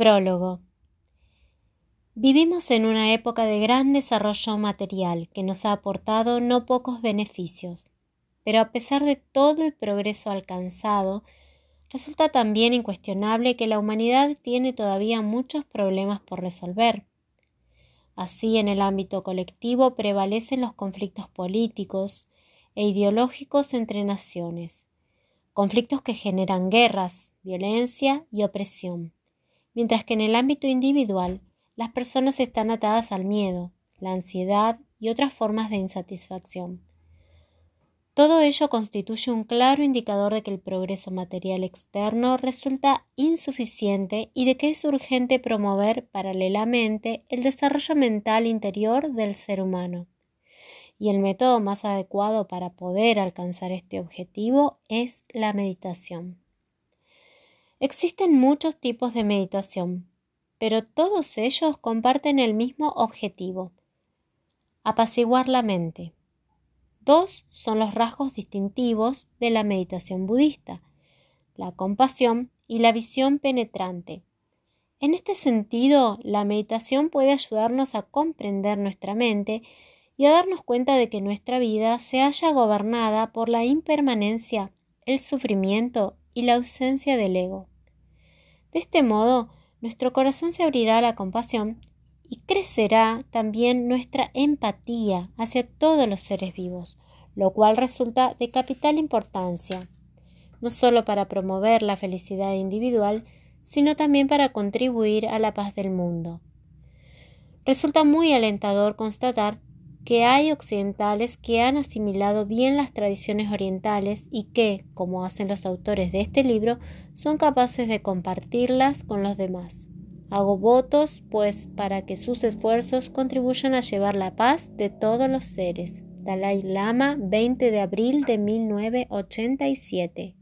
Prólogo. Vivimos en una época de gran desarrollo material que nos ha aportado no pocos beneficios, pero a pesar de todo el progreso alcanzado, resulta también incuestionable que la humanidad tiene todavía muchos problemas por resolver. Así, en el ámbito colectivo prevalecen los conflictos políticos e ideológicos entre naciones, conflictos que generan guerras, violencia y opresión mientras que en el ámbito individual las personas están atadas al miedo, la ansiedad y otras formas de insatisfacción. Todo ello constituye un claro indicador de que el progreso material externo resulta insuficiente y de que es urgente promover paralelamente el desarrollo mental interior del ser humano. Y el método más adecuado para poder alcanzar este objetivo es la meditación. Existen muchos tipos de meditación, pero todos ellos comparten el mismo objetivo, apaciguar la mente. Dos son los rasgos distintivos de la meditación budista, la compasión y la visión penetrante. En este sentido, la meditación puede ayudarnos a comprender nuestra mente y a darnos cuenta de que nuestra vida se halla gobernada por la impermanencia, el sufrimiento y la ausencia del ego. De este modo, nuestro corazón se abrirá a la compasión y crecerá también nuestra empatía hacia todos los seres vivos, lo cual resulta de capital importancia, no solo para promover la felicidad individual, sino también para contribuir a la paz del mundo. Resulta muy alentador constatar que hay occidentales que han asimilado bien las tradiciones orientales y que, como hacen los autores de este libro, son capaces de compartirlas con los demás. Hago votos, pues, para que sus esfuerzos contribuyan a llevar la paz de todos los seres. Dalai Lama, 20 de abril de 1987.